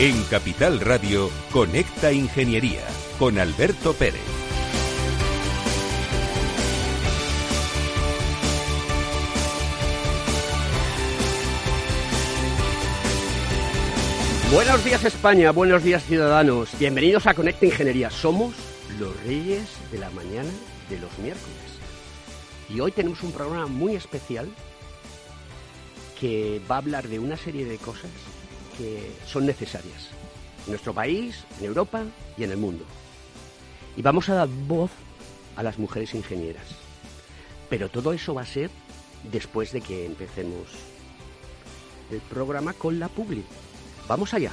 En Capital Radio, Conecta Ingeniería con Alberto Pérez. Buenos días España, buenos días ciudadanos. Bienvenidos a Conecta Ingeniería. Somos los reyes de la mañana de los miércoles. Y hoy tenemos un programa muy especial que va a hablar de una serie de cosas que son necesarias en nuestro país, en Europa y en el mundo. Y vamos a dar voz a las mujeres ingenieras. Pero todo eso va a ser después de que empecemos el programa con la Publi. Vamos allá.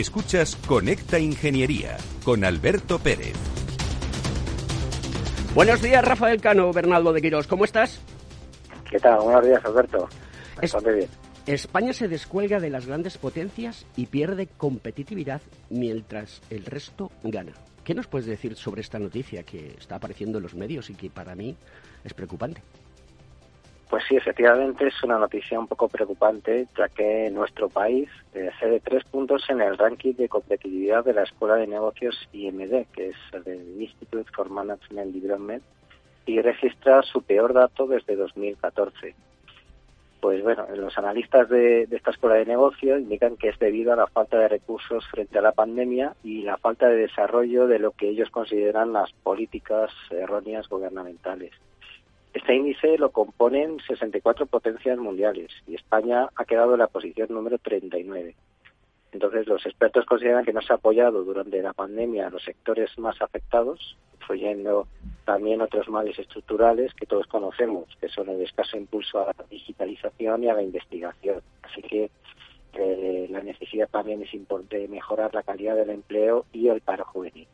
Escuchas Conecta Ingeniería con Alberto Pérez. Buenos días, Rafael Cano, Bernaldo de Quirós. ¿Cómo estás? ¿Qué tal? Buenos días, Alberto. Bastante bien. España se descuelga de las grandes potencias y pierde competitividad mientras el resto gana. ¿Qué nos puedes decir sobre esta noticia que está apareciendo en los medios y que para mí es preocupante? Pues sí, efectivamente es una noticia un poco preocupante, ya que nuestro país eh, cede tres puntos en el ranking de competitividad de la Escuela de Negocios IMD, que es el Institute for Management Development, y registra su peor dato desde 2014. Pues bueno, los analistas de, de esta Escuela de Negocios indican que es debido a la falta de recursos frente a la pandemia y la falta de desarrollo de lo que ellos consideran las políticas erróneas gubernamentales. Este índice lo componen 64 potencias mundiales y España ha quedado en la posición número 39. Entonces, los expertos consideran que no se ha apoyado durante la pandemia a los sectores más afectados, influyendo también otros males estructurales que todos conocemos, que son el escaso impulso a la digitalización y a la investigación. Así que eh, la necesidad también es importante mejorar la calidad del empleo y el paro juvenil.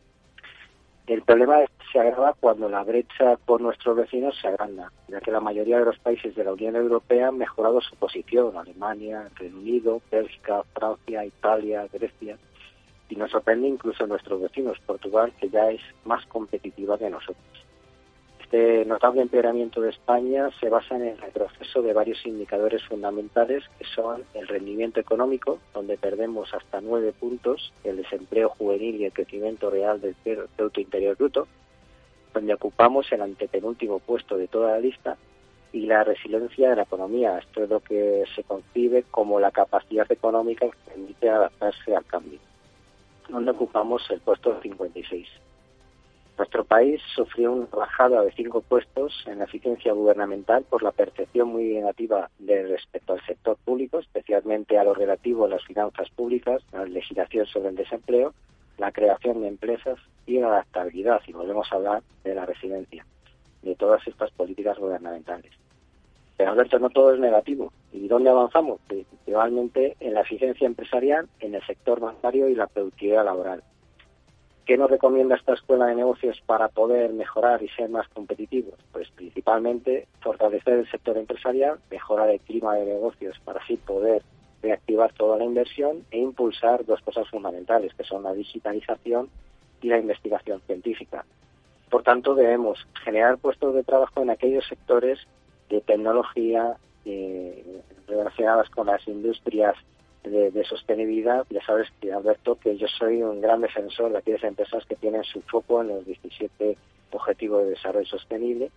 El problema se agrava cuando la brecha con nuestros vecinos se agranda, ya que la mayoría de los países de la Unión Europea han mejorado su posición, Alemania, Reino Unido, Bélgica, Francia, Italia, Grecia, y nos sorprende incluso nuestros vecinos, Portugal, que ya es más competitiva que nosotros. Este notable empeoramiento de España se basa en el retroceso de varios indicadores fundamentales que son el rendimiento económico, donde perdemos hasta nueve puntos, el desempleo juvenil y el crecimiento real del Producto Interior Bruto, donde ocupamos el antepenúltimo puesto de toda la lista, y la resiliencia de la economía. Esto es lo que se concibe como la capacidad económica que permite adaptarse al cambio, donde ocupamos el puesto 56. Nuestro país sufrió una bajada de cinco puestos en la eficiencia gubernamental por la percepción muy negativa de respecto al sector público, especialmente a lo relativo a las finanzas públicas, la legislación sobre el desempleo, la creación de empresas y la adaptabilidad. Y volvemos a hablar de la residencia, de todas estas políticas gubernamentales. Pero Alberto, no todo es negativo. ¿Y dónde avanzamos? Principalmente en la eficiencia empresarial, en el sector bancario y la productividad laboral. ¿Qué nos recomienda esta escuela de negocios para poder mejorar y ser más competitivos? Pues principalmente fortalecer el sector empresarial, mejorar el clima de negocios para así poder reactivar toda la inversión e impulsar dos cosas fundamentales, que son la digitalización y la investigación científica. Por tanto, debemos generar puestos de trabajo en aquellos sectores de tecnología eh, relacionadas con las industrias de, sostenibilidad. Ya sabes, Alberto, que yo soy un gran defensor de aquellas empresas que tienen su foco en los 17 Objetivos de Desarrollo Sostenible.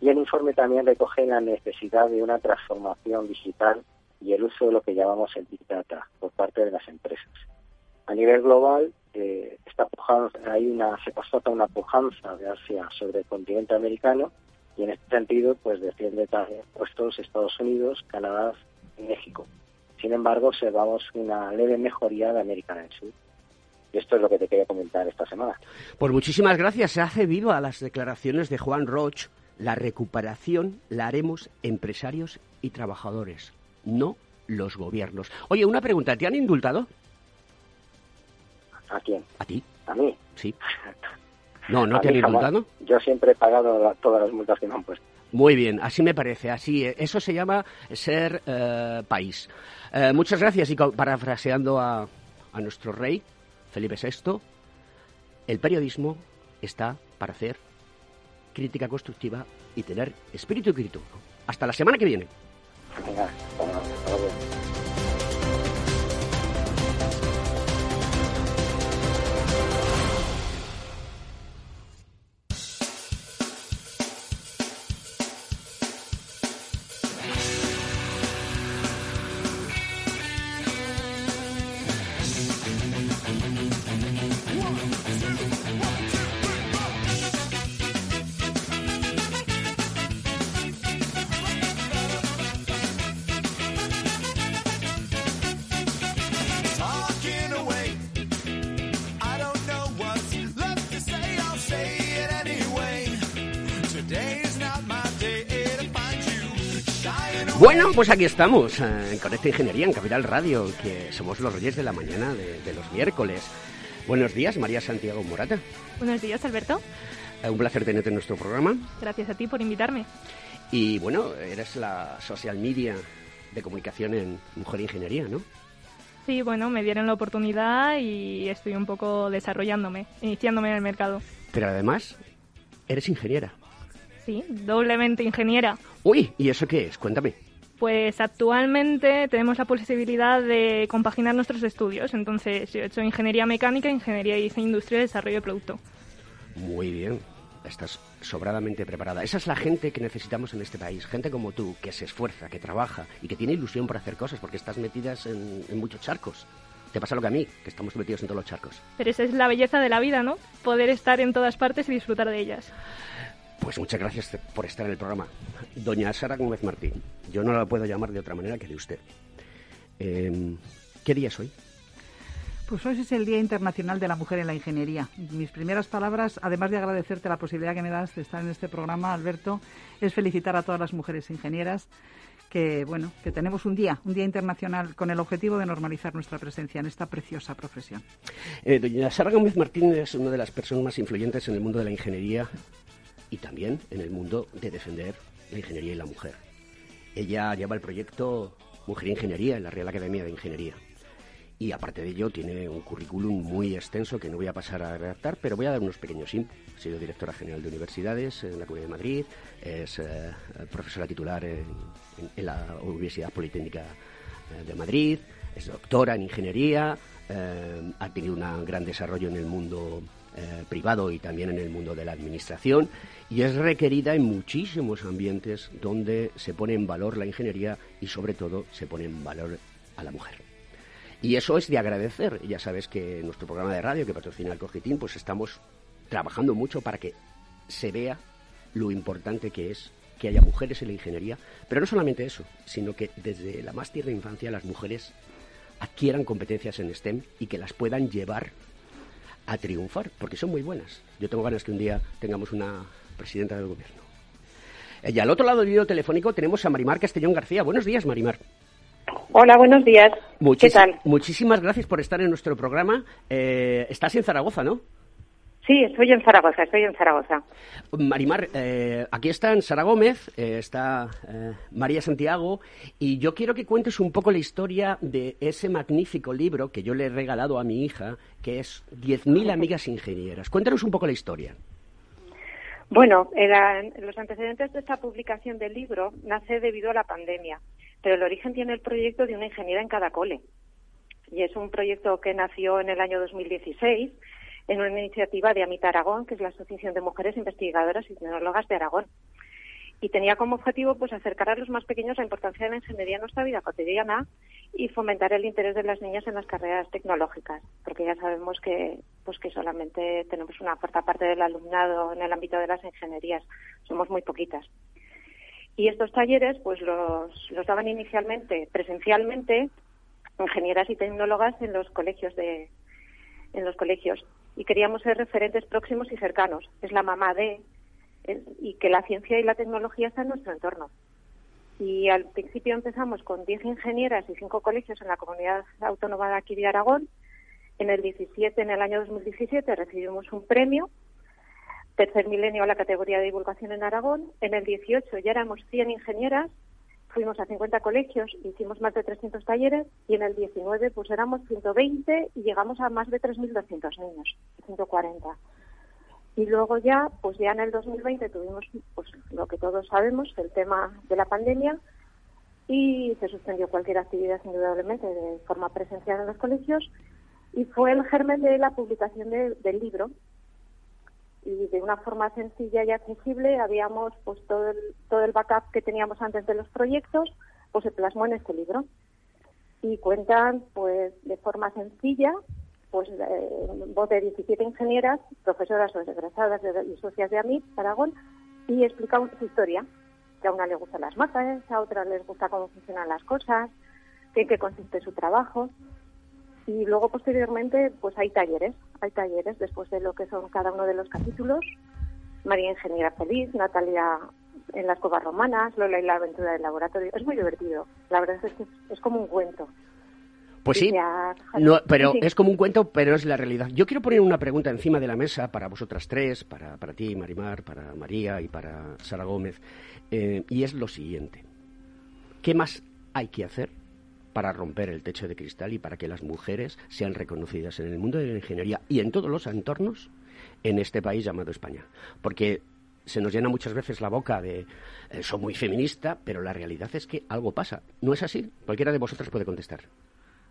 Y el informe también recoge la necesidad de una transformación digital y el uso de lo que llamamos el Big Data por parte de las empresas. A nivel global, eh, está hay una, se constata una pujanza de Asia sobre el continente americano y en este sentido pues defiende también puestos Estados Unidos, Canadá y México. Sin embargo, observamos una leve mejoría de América del Sur. Y esto es lo que te quería comentar esta semana. Pues muchísimas gracias. Se hace viva las declaraciones de Juan Roch. La recuperación la haremos empresarios y trabajadores no los gobiernos. Oye, una pregunta, ¿te han indultado? ¿A quién? ¿A ti? ¿A mí? Sí. No, ¿no te han indultado? Yo siempre he pagado todas las multas que me han puesto. Muy bien, así me parece, así. Eh, eso se llama ser eh, país. Eh, muchas gracias y parafraseando a, a nuestro rey, Felipe VI, el periodismo está para hacer crítica constructiva y tener espíritu crítico. Hasta la semana que viene. Pues aquí estamos, eh, en Conecta Ingeniería, en Capital Radio, que somos los reyes de la mañana de, los miércoles. Buenos días, María Santiago Morata. Buenos días, Alberto. Eh, un placer tenerte en nuestro programa. Gracias a ti por invitarme. Y bueno, eres la social media de comunicación en Mujer Ingeniería, ¿no? Sí, bueno, me dieron la oportunidad y estoy un poco desarrollándome, iniciándome en el mercado. Pero además, eres ingeniera. Sí, doblemente ingeniera. Uy, ¿y eso qué es? Cuéntame. Pues actualmente tenemos la posibilidad de compaginar nuestros estudios. Entonces, yo he hecho ingeniería mecánica, ingeniería y diseño industrial y desarrollo de producto. Muy bien. Estás sobradamente preparada. Esa es la gente que necesitamos en este país. Gente como tú, que se esfuerza, que trabaja y que tiene ilusión por hacer cosas, porque estás metidas en, en muchos charcos. Te pasa lo que a mí, que estamos metidos en todos los charcos. Pero esa es la belleza de la vida, ¿no? Poder estar en todas partes y disfrutar de ellas. Pues muchas gracias por estar en el programa. Doña Sara Gómez Martín, yo no la puedo llamar de otra manera que de usted. Em, ¿Qué día es hoy? Pues hoy es el Día Internacional de la Mujer en la Ingeniería. mis primeras palabras, además de agradecerte la posibilidad que me das de estar en este programa, Alberto, es felicitar a todas las mujeres ingenieras que bueno que tenemos un día, un día internacional con el objetivo de normalizar nuestra presencia en esta preciosa profesión. Eh, doña Sara Gómez Martín es una de las personas más influyentes en el mundo de la ingeniería y también en el mundo de defender la ingeniería y la mujer. Ella lleva el proyecto Mujer Ingeniería en la Real Academia de Ingeniería. Y aparte de ello, tiene un currículum muy extenso que no voy a pasar a redactar, pero voy a dar unos pequeños inputs. Ha sido directora general de universidades en la Comunidad de Madrid, es eh, profesora titular en, la Universidad Politécnica eh, de Madrid, es doctora en ingeniería, eh, ha tenido un gran desarrollo en el mundo privado y también en el mundo de la administración y es requerida en muchísimos ambientes donde se pone en valor la ingeniería y sobre todo se pone en valor a la mujer. Y eso es de agradecer. Ya sabes que en nuestro programa de radio que patrocina el Cogitín, pues estamos trabajando mucho para que se vea lo importante que es que haya mujeres en la ingeniería, pero no solamente eso, sino que desde la más tierna infancia las mujeres adquieran competencias en STEM y que las puedan llevar a triunfar, porque son muy buenas. Yo tengo ganas que un día tengamos una presidenta del gobierno. Eh, y al otro lado del video telefónico tenemos a Marimar Castellón García. Buenos días, Marimar. Hola, buenos días. ¿Qué tal? Muchísimas gracias por estar en nuestro programa. Eh, estás en Zaragoza, ¿no? Sí, estoy en Zaragoza, estoy en Zaragoza. Marimar, eh, aquí están Sara Gómez, eh, está eh, María Santiago, y yo quiero que cuentes un poco la historia de ese magnífico libro que yo le he regalado a mi hija, que es 10.000 amigas ingenieras. Cuéntanos un poco la historia. Bueno, los antecedentes de esta publicación del libro nace debido a la pandemia, pero el origen tiene el proyecto de una ingeniera en cada cole. Y es un proyecto que nació en el año 2016 en una iniciativa de AMIT Aragón, que es la Asociación de Mujeres Investigadoras y Tecnólogas de Aragón. Y tenía como objetivo pues acercar a los más pequeños la importancia de la ingeniería en nuestra vida cotidiana y fomentar el interés de las niñas en las carreras tecnológicas, porque ya sabemos que pues que solamente tenemos una cuarta parte del alumnado en el ámbito de las ingenierías, somos muy poquitas. Y estos talleres pues los, los daban inicialmente presencialmente ingenieras y tecnólogas en los colegios de en los colegios y queríamos ser referentes próximos y cercanos. Es la mamá de, y que la ciencia y la tecnología están en nuestro entorno. Y al principio empezamos con 10 ingenieras y 5 colegios en la comunidad autónoma de aquí de Aragón. En el 17, en el año 2017, recibimos un premio, tercer milenio a la categoría de divulgación en Aragón. En el 18 ya éramos 100 ingenieras fuimos a 50 colegios, hicimos más de 300 talleres y en el 19 pues éramos 120 y llegamos a más de 3.200 niños, 140. Y luego ya, pues ya en el 2020 tuvimos pues lo que todos sabemos, el tema de la pandemia y se suspendió cualquier actividad indudablemente de forma presencial en los colegios y fue el germen de la publicación del libro y de una forma sencilla y accesible habíamos pues todo el, backup que teníamos antes de los proyectos pues se plasmó en este libro. Y cuentan pues de forma sencilla pues voz de 17 ingenieras profesoras o egresadas y socias de AMIT Aragón y explica su historia que a una le gustan las matas a otra les gusta cómo funcionan las cosas en qué consiste su trabajo y luego posteriormente pues hay talleres, hay talleres después de lo que son cada uno de los capítulos. María Ingeniera Feliz, Natalia en las covas romanas, Lola y la aventura del laboratorio. Es muy divertido. La verdad es que es como un cuento. Pues sí, no, pero es como un cuento, pero es la realidad. Yo quiero poner una pregunta encima de la mesa para vosotras tres, para, para ti, Marimar, para María y para Sara Gómez, eh, y es lo siguiente. ¿Qué más hay que hacer para romper el techo de cristal y para que las mujeres sean reconocidas en el mundo de la ingeniería y en todos los entornos en este país llamado España. Porque se nos llena muchas veces la boca de eh, soy muy feminista, pero la realidad es que algo pasa. ¿No es así? Cualquiera de vosotros puede contestar.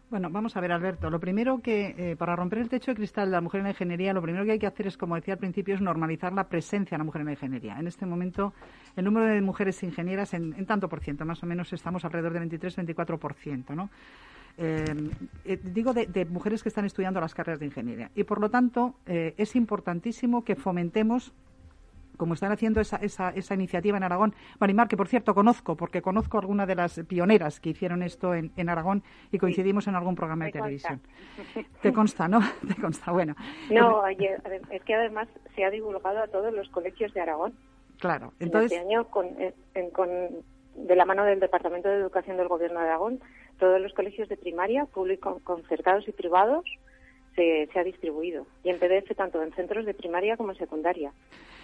Bueno, vamos a ver, Alberto. Lo primero que, eh, para romper el techo de cristal de la mujer en la ingeniería, lo primero que hay que hacer es, como decía al principio, es normalizar la presencia de la mujer en la ingeniería. En este momento, el número de mujeres ingenieras, en, tanto por ciento, más o menos, estamos alrededor del 23-24%, ¿no? Eh, eh, digo de, mujeres que están estudiando las carreras de ingeniería. Y, por lo tanto, es importantísimo que fomentemos como están haciendo esa, esa, esa, iniciativa en Aragón. Marimar, que por cierto conozco, porque conozco alguna de las pioneras que hicieron esto en, en Aragón y coincidimos en algún programa de televisión. Te consta, ¿no? Te consta, bueno. No, es que además se ha divulgado a todos los colegios de Aragón. Claro, entonces. Este año, con, con, de la mano del Departamento de Educación del Gobierno de Aragón, todos los colegios de primaria, públicos, concertados y privados, se, se ha distribuido. Y en PDF, tanto en centros de primaria como en secundaria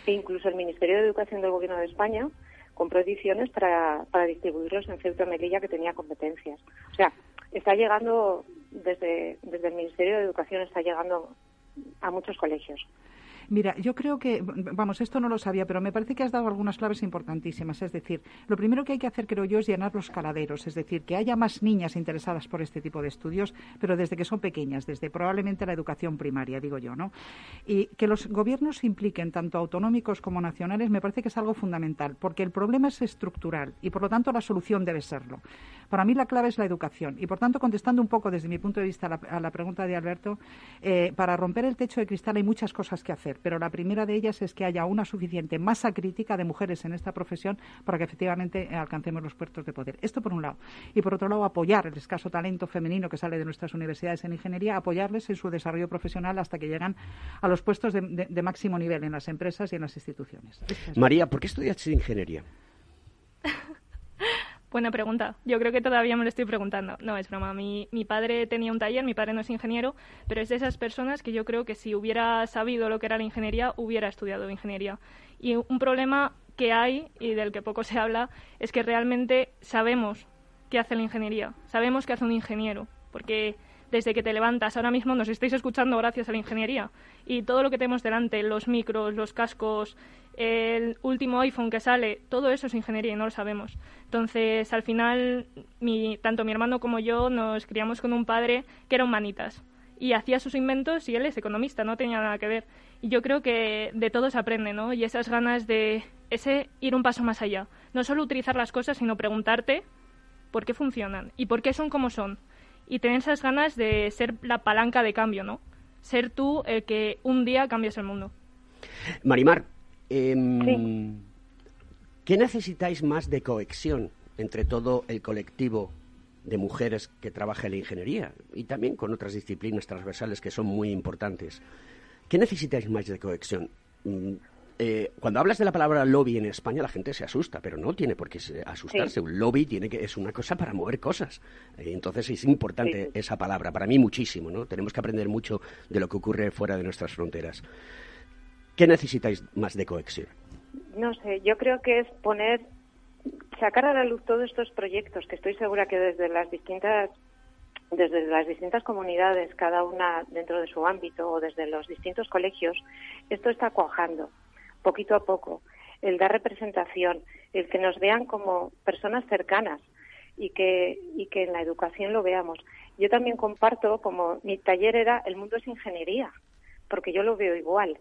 e incluso el Ministerio de Educación del Gobierno de España compró ediciones para, para distribuirlos en Ceuta Melilla que tenía competencias. O sea, está llegando desde, desde el Ministerio de Educación, está llegando a muchos colegios. Mira, yo creo que, vamos, esto no lo sabía, pero me parece que has dado algunas claves importantísimas. Es decir, lo primero que hay que hacer, creo yo, es llenar los caladeros, es decir, que haya más niñas interesadas por este tipo de estudios, pero desde que son pequeñas, desde probablemente la educación primaria, digo yo, ¿no? Y que los gobiernos se impliquen, tanto autonómicos como nacionales, me parece que es algo fundamental, porque el problema es estructural y, por lo tanto, la solución debe serlo. Para mí la clave es la educación y, por tanto, contestando un poco desde mi punto de vista a la, pregunta de Alberto, eh, para romper el techo de cristal hay muchas cosas que hacer pero la primera de ellas es que haya una suficiente masa crítica de mujeres en esta profesión para que efectivamente eh, alcancemos los puestos de poder. Esto por un lado. Y por otro lado, apoyar el escaso talento femenino que sale de nuestras universidades en ingeniería, apoyarles en su desarrollo profesional hasta que llegan a los puestos de, máximo nivel en las empresas y en las instituciones. María, ¿por qué estudiaste ingeniería? Buena pregunta. Yo creo que todavía me lo estoy preguntando. No, es broma. Mi, mi padre tenía un taller, mi padre no es ingeniero, pero es de esas personas que yo creo que si hubiera sabido lo que era la ingeniería, hubiera estudiado ingeniería. Y un problema que hay y del que poco se habla es que realmente sabemos qué hace la ingeniería, sabemos qué hace un ingeniero, porque desde que te levantas. Ahora mismo nos estáis escuchando gracias a la ingeniería. Y todo lo que tenemos delante, los micros, los cascos, el último iPhone que sale, todo eso es ingeniería y no lo sabemos. Entonces, al final, tanto mi hermano como yo nos criamos con un padre que era humanitas y hacía sus inventos y él es economista, no tenía nada que ver. Y yo creo que de todo se aprende, ¿no? Y esas ganas de ese ir un paso más allá. No solo utilizar las cosas, sino preguntarte por qué funcionan y por qué son como son y tener esas ganas de ser la palanca de cambio, ¿no? Ser tú el que un día cambies el mundo. Marimar, em, ¿qué necesitáis más de cohesión entre todo el colectivo de mujeres que trabaja en la ingeniería y también con otras disciplinas transversales que son muy importantes? ¿Qué necesitáis más de cohesión? Eh, cuando hablas de la palabra lobby en España la gente se asusta, pero no tiene por qué asustarse. Un lobby tiene que es una cosa para mover cosas. Eh, entonces es importante esa palabra para mí muchísimo, ¿no? Tenemos que aprender mucho de lo que ocurre fuera de nuestras fronteras. ¿Qué necesitáis más de cohesión? No sé, yo creo que es poner sacar a la luz todos estos proyectos que estoy segura que desde las distintas desde las distintas comunidades, cada una dentro de su ámbito o desde los distintos colegios, esto está cuajando poquito a poco, el dar representación, el que nos vean como personas cercanas y que, y que en la educación lo veamos. Yo también comparto, como mi taller era El mundo es ingeniería, porque yo lo veo igual.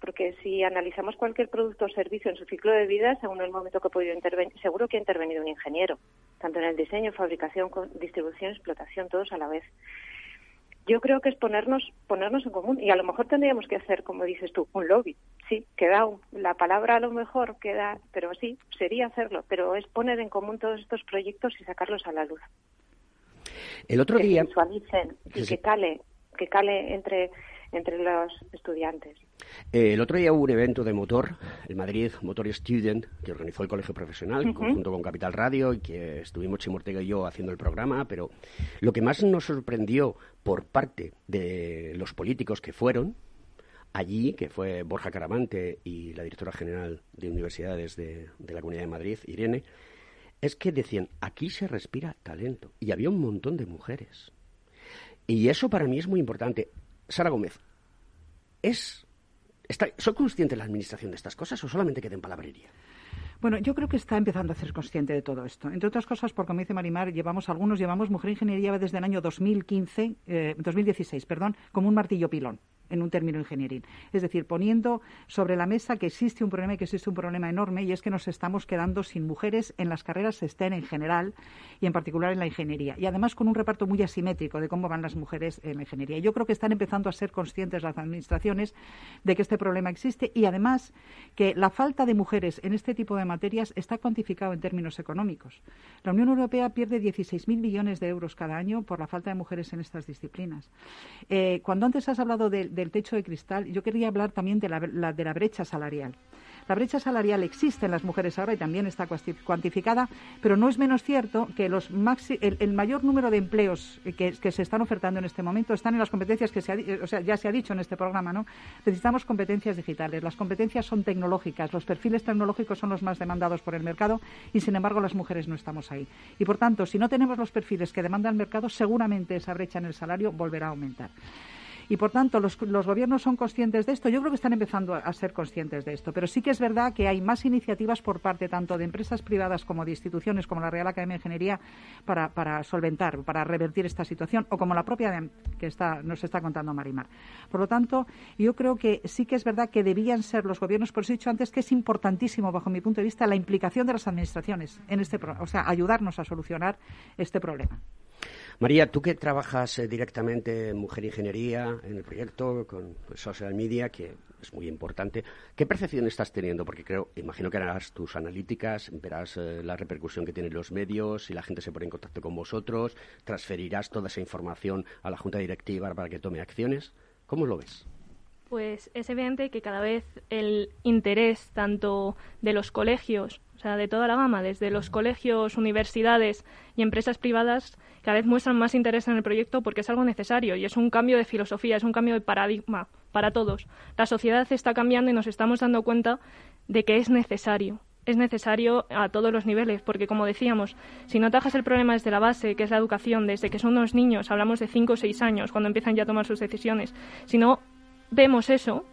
Porque si analizamos cualquier producto o servicio en su ciclo de vida, según el momento que he podido intervenir, seguro que ha intervenido un ingeniero, tanto en el diseño, fabricación, distribución, explotación, todos a la vez yo creo que es ponernos ponernos en común. Y a lo mejor tendríamos que hacer como dices tú un lobby. Sí queda la palabra a lo mejor queda pero sí sería hacerlo. Pero es poner en común todos estos proyectos y sacarlos a la luz. El otro que día visualicen y que cale que cale entre entre los estudiantes eh, el otro día hubo un evento de motor, el Madrid Motor Student, que organizó el Colegio Profesional, junto con Capital Radio, y que estuvimos Chimortega y yo haciendo el programa, pero lo que más nos sorprendió por parte de los políticos que fueron allí, que fue Borja Caramante y la directora general de universidades de, de la Comunidad de Madrid, Irene, es que decían, aquí se respira talento. Y había un montón de mujeres. Y eso para mí es muy importante. Sara Gómez, ¿es ¿Soy consciente de la administración de estas cosas o solamente queda en palabrería? Bueno, yo creo que está empezando a ser consciente de todo esto. Entre otras cosas, porque como dice Marimar, llevamos algunos llevamos Mujer Ingeniería desde el año 2015, 2016, eh, perdón, como un martillo pilón en un término ingenieril. Es decir, poniendo sobre la mesa que existe un problema y que existe un problema enorme y es que nos estamos quedando sin mujeres en las carreras STEM en general y en particular en la ingeniería. Y además con un reparto muy asimétrico de cómo van las mujeres en la ingeniería. Yo creo que están empezando a ser conscientes las administraciones de que este problema existe y además que la falta de mujeres en este tipo de materias está cuantificado en términos económicos. La Unión Europea pierde 16.000 millones de euros cada año por la falta de mujeres en estas disciplinas. Eh, cuando antes has hablado de del techo de cristal, yo quería hablar también de la, de la brecha salarial. La brecha salarial existe en las mujeres ahora y también está cuantificada, pero no es menos cierto que los el, mayor número de empleos que, se están ofertando en este momento están en las competencias que se o sea, ya se ha dicho en este programa, ¿no? Necesitamos competencias digitales, las competencias son tecnológicas, los perfiles tecnológicos son los más demandados por el mercado y sin embargo las mujeres no estamos ahí. Y por tanto, si no tenemos los perfiles que demanda el mercado, seguramente esa brecha en el salario volverá a aumentar. Y por tanto, los, gobiernos son conscientes de esto. Yo creo que están empezando a, ser conscientes de esto. Pero sí que es verdad que hay más iniciativas por parte tanto de empresas privadas como de instituciones como la Real Academia de Ingeniería para, solventar, para revertir esta situación, o como la propia que está, nos está contando Marimar. Por lo tanto, yo creo que sí que es verdad que debían ser los gobiernos, por eso he dicho antes que es importantísimo, bajo mi punto de vista, la implicación de las administraciones en este, o sea, ayudarnos a solucionar este problema. María, tú que trabajas eh, directamente en Mujer Ingeniería, en el proyecto con Social Media, que es muy importante, ¿qué percepción estás teniendo? Porque creo, imagino que harás tus analíticas, verás eh, la repercusión que tienen los medios, si la gente se pone en contacto con vosotros, transferirás toda esa información a la Junta Directiva para que tome acciones. ¿Cómo lo ves? Pues es evidente que cada vez el interés tanto de los colegios, o sea, de toda la gama, desde los colegios, universidades y empresas privadas, cada vez muestran más interés en el proyecto porque es algo necesario y es un cambio de filosofía, es un cambio de paradigma para todos. La sociedad está cambiando y nos estamos dando cuenta de que es necesario. Es necesario a todos los niveles, porque como decíamos, si no atajas el problema desde la base, que es la educación, desde que son unos niños, hablamos de 5 o 6 años, cuando empiezan ya a tomar sus decisiones, si no vemos eso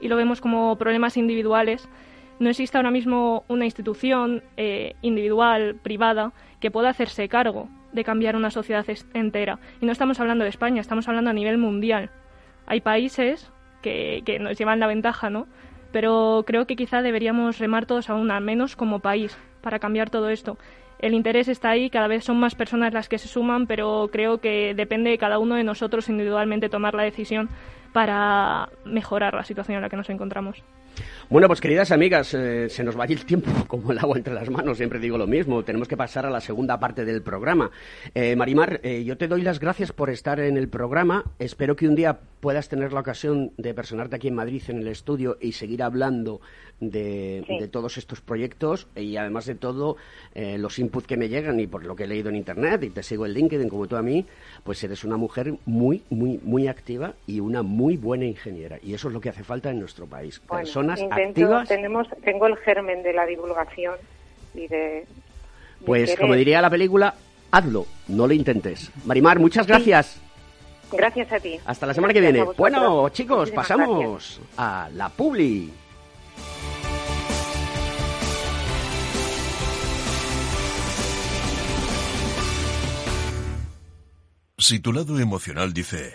y lo vemos como problemas individuales, no existe ahora mismo una institución eh, individual, privada, que pueda hacerse cargo de cambiar una sociedad entera. Y no estamos hablando de España, estamos hablando a nivel mundial. Hay países que, que nos llevan la ventaja, ¿no? Pero creo que quizá deberíamos remar todos aún, al menos como país, para cambiar todo esto. El interés está ahí, cada vez son más personas las que se suman, pero creo que depende de cada uno de nosotros individualmente tomar la decisión para mejorar la situación en la que nos encontramos. Bueno, pues queridas amigas, eh, se nos va el tiempo como el agua entre las manos, siempre digo lo mismo, tenemos que pasar a la segunda parte del programa. Eh, Marimar, eh, yo te doy las gracias por estar en el programa, espero que un día puedas tener la ocasión de personarte aquí en Madrid en el estudio y seguir hablando de, todos estos proyectos y además de todo los inputs que me llegan y por lo que he leído en Internet y te sigo en LinkedIn como tú a mí, pues eres una mujer muy, muy, muy activa y una muy buena ingeniera y eso es lo que hace falta en nuestro país. Personas tenemos, tengo el germen de la divulgación y de... pues como diría la película, hazlo, no lo intentes. Marimar, muchas gracias. Gracias a ti. Hasta la semana que viene. Bueno, chicos, pasamos a la Publi. Si tu lado emocional dice...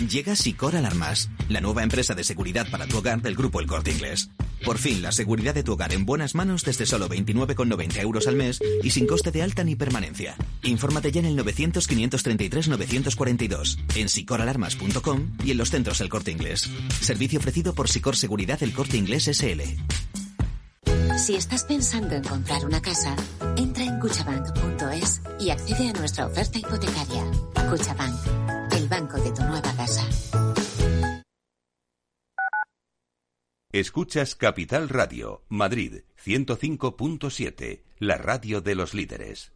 Llega Sicor Alarmas, la nueva empresa de seguridad para tu hogar del grupo El Corte Inglés. Por fin, la seguridad de tu hogar en buenas manos desde solo 29,90 euros al mes y sin coste de alta ni permanencia. Infórmate ya en el 900-533-942, en sicoralarmas.com y en los centros El Corte Inglés. Servicio ofrecido por Sicor Seguridad El Corte Inglés SL. Si estás pensando en comprar una casa, entra en cuchabank.es y accede a nuestra oferta hipotecaria. Cuchabank banco de tu nueva casa. Escuchas Capital Radio, Madrid 105.7, la radio de los líderes.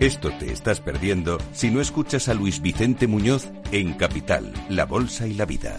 Esto te estás perdiendo si no escuchas a Luis Vicente Muñoz en Capital, La Bolsa y la Vida.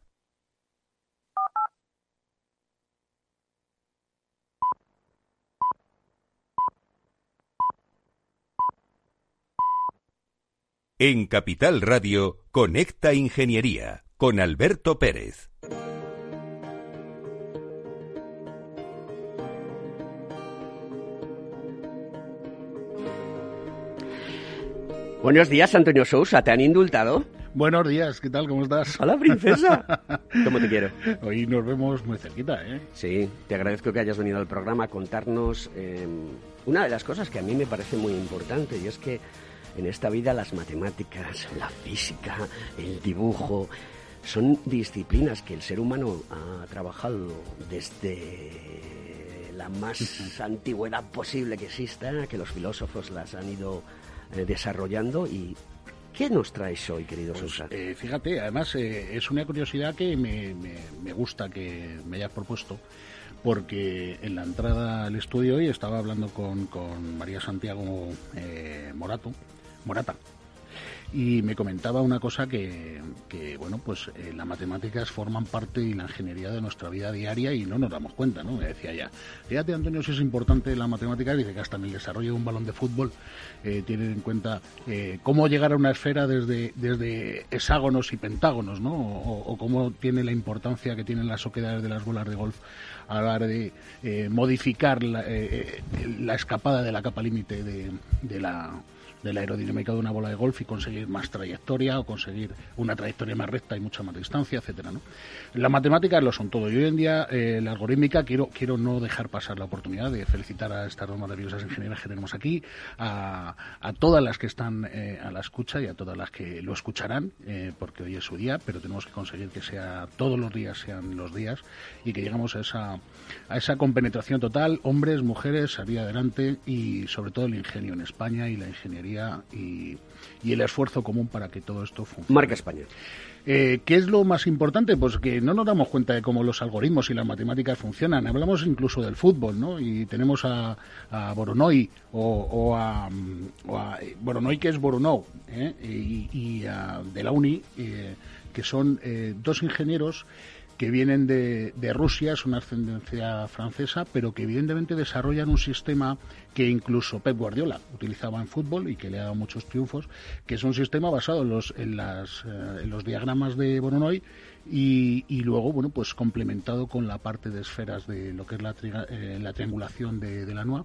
En Capital Radio, Conecta Ingeniería con Alberto Pérez. Buenos días, Antonio Sousa. ¿Te han indultado? Buenos días, ¿qué tal? ¿Cómo estás? Hola, princesa. ¿Cómo te quiero? Hoy nos vemos muy cerquita, ¿eh? Sí, te agradezco que hayas venido al programa a contarnos eh, una de las cosas que a mí me parece muy importante y es que en esta vida las matemáticas, la física, el dibujo, son disciplinas que el ser humano ha trabajado desde la más antigüedad posible que exista, que los filósofos las han ido eh, desarrollando. Y ¿Qué nos traes hoy, querido pues, eh, fíjate, además eh, es una curiosidad que me, me, gusta que me hayas propuesto, porque en la entrada al estudio hoy estaba hablando con, con María Santiago eh, Morato, Morata, y me comentaba una cosa que, que bueno, pues eh, las matemáticas forman parte y la ingeniería de nuestra vida diaria y no nos damos cuenta, ¿no? Me decía ya, fíjate Antonio si es importante la matemática, dice que hasta en el desarrollo de un balón de fútbol eh, tienen en cuenta eh, cómo llegar a una esfera desde, desde hexágonos y pentágonos, ¿no? O, cómo tiene la importancia que tienen las oquedades de las bolas de golf a la hora de eh, modificar la, la, escapada de la capa límite de, de la de la aerodinámica de una bola de golf y conseguir más trayectoria o conseguir una trayectoria más recta y mucha más distancia, etcétera, ¿no? Las matemáticas lo son todo. Y hoy en día eh, la algorítmica quiero quiero no dejar pasar la oportunidad de felicitar a estas dos maravillosas ingenieras que tenemos aquí, a, todas las que están eh, a la escucha y a todas las que lo escucharán, eh, porque hoy es su día, pero tenemos que conseguir que sea todos los días sean los días y que llegamos a esa a esa compenetración total, hombres, mujeres, salir adelante y sobre todo el ingenio en España y la ingeniería y, el esfuerzo común para que todo esto funcione. Marca España. Eh, ¿Qué es lo más importante? Pues que no nos damos cuenta de cómo los algoritmos y las matemáticas funcionan. Hablamos incluso del fútbol, ¿no? Y tenemos a, a Boronoy o, a, Boronoy, que es Boronou, ¿eh? y, de la UNI, eh, que son dos ingenieros que vienen de, de Rusia, es una ascendencia francesa, pero que evidentemente desarrollan un sistema que incluso Pep Guardiola utilizaba en fútbol y que le ha dado muchos triunfos, que es un sistema basado en los, en las, eh, en los diagramas de Voronoi y, y, luego, bueno, pues complementado con la parte de esferas de lo que es la, eh, la triangulación de, de la NUA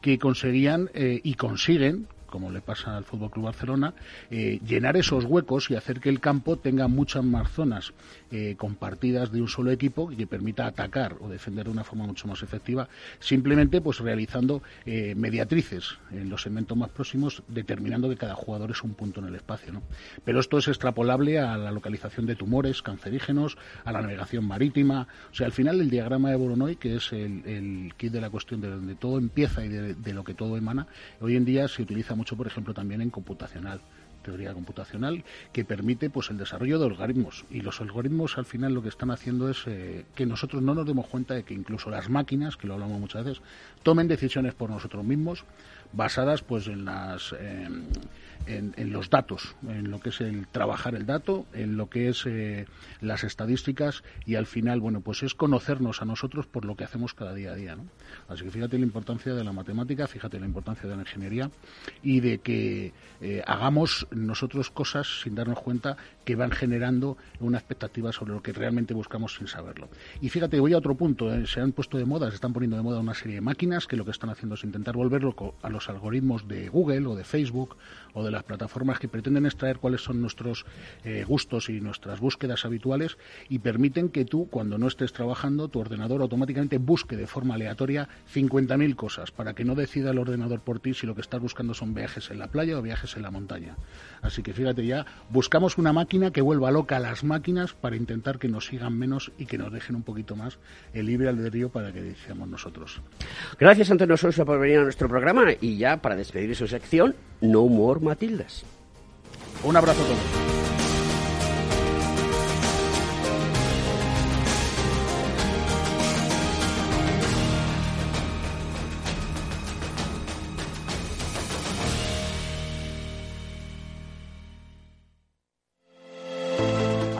que conseguían eh, y consiguen como le pasa al Fútbol Club Barcelona, eh, llenar esos huecos y hacer que el campo tenga muchas más zonas eh, compartidas de un solo equipo que permita atacar o defender de una forma mucho más efectiva, simplemente pues realizando eh, mediatrices en los segmentos más próximos, determinando que cada jugador es un punto en el espacio. ¿no? Pero esto es extrapolable a la localización de tumores cancerígenos, a la navegación marítima. O sea, al final el diagrama de Voronoi, que es el, kit de la cuestión de donde todo empieza y de, de lo que todo emana, hoy en día se utiliza por ejemplo, también en computacional teoría computacional que permite pues el desarrollo de algoritmos. Y los algoritmos al final lo que están haciendo es eh, que nosotros no nos demos cuenta de que incluso las máquinas que lo hablamos muchas veces tomen decisiones por nosotros mismos basadas pues en las en, los datos en lo que es el trabajar el dato en lo que es eh, las estadísticas y al final bueno pues es conocernos a nosotros por lo que hacemos cada día a día ¿no? Así que fíjate la importancia de la matemática, fíjate la importancia de la ingeniería y de que eh, hagamos nosotros cosas sin darnos cuenta que van generando una expectativa sobre lo que realmente buscamos sin saberlo. Y fíjate, voy a otro punto, eh, se han puesto de moda, se están poniendo de moda una serie de máquinas que lo que están haciendo es intentar volverlo a los algoritmos de Google o de Facebook o de las plataformas que pretenden extraer cuáles son nuestros eh, gustos y nuestras búsquedas habituales y permiten que tú, cuando no estés trabajando, tu ordenador automáticamente busque de forma aleatoria 50.000 cosas para que no decida el ordenador por ti si lo que estás buscando son viajes en la playa o viajes en la montaña. Así que fíjate ya, buscamos una máquina que vuelva loca a las máquinas para intentar que nos sigan menos y que nos dejen un poquito más el libre albedrío para que decíamos nosotros. Gracias, Antonio Sosa, por venir a nuestro programa y ya para despedir su sección, No More Matildas. Un abrazo a todos.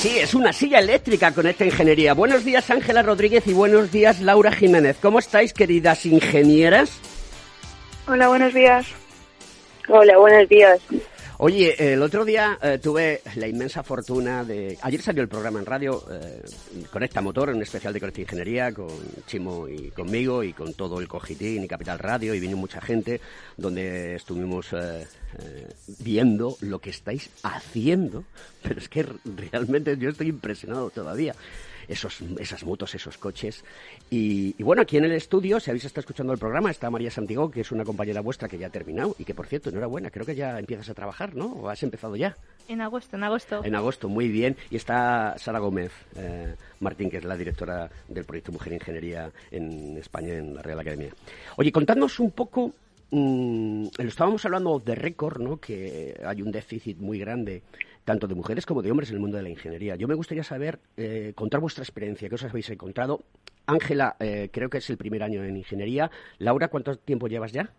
sí, es una silla eléctrica con esta ingeniería. Buenos días Ángela Rodríguez y buenos días Laura Jiménez. ¿Cómo estáis, queridas ingenieras? Hola, buenos días. Hola, buenos días. Oye, el otro día eh, tuve la inmensa fortuna de... Ayer salió el programa en radio, eh, Conecta Motor, un especial de Conecta Ingeniería, con Chimo y conmigo y con todo el Cogitín y Capital Radio, y vino mucha gente, donde estuvimos eh, eh, viendo lo que estáis haciendo, pero es que realmente yo estoy impresionado todavía esos, esas motos, esos coches. Y, y, bueno, aquí en el estudio, si habéis estado escuchando el programa, está María Santiago, que es una compañera vuestra que ya ha terminado y que, por cierto, enhorabuena, creo que ya empiezas a trabajar, ¿no? ¿O has empezado ya? En agosto, en agosto. En agosto, muy bien. Y está Sara Gómez eh, Martín, que es la directora del proyecto Mujer Ingeniería en España, en la Real Academia. Oye, contadnos un poco Mm, lo estábamos hablando de récord, ¿no? Que hay un déficit muy grande tanto de mujeres como de hombres en el mundo de la ingeniería. Yo me gustaría saber, eh, contar vuestra experiencia, qué os habéis encontrado. Ángela, eh, creo que es el primer año en ingeniería. Laura, ¿cuánto tiempo llevas ya?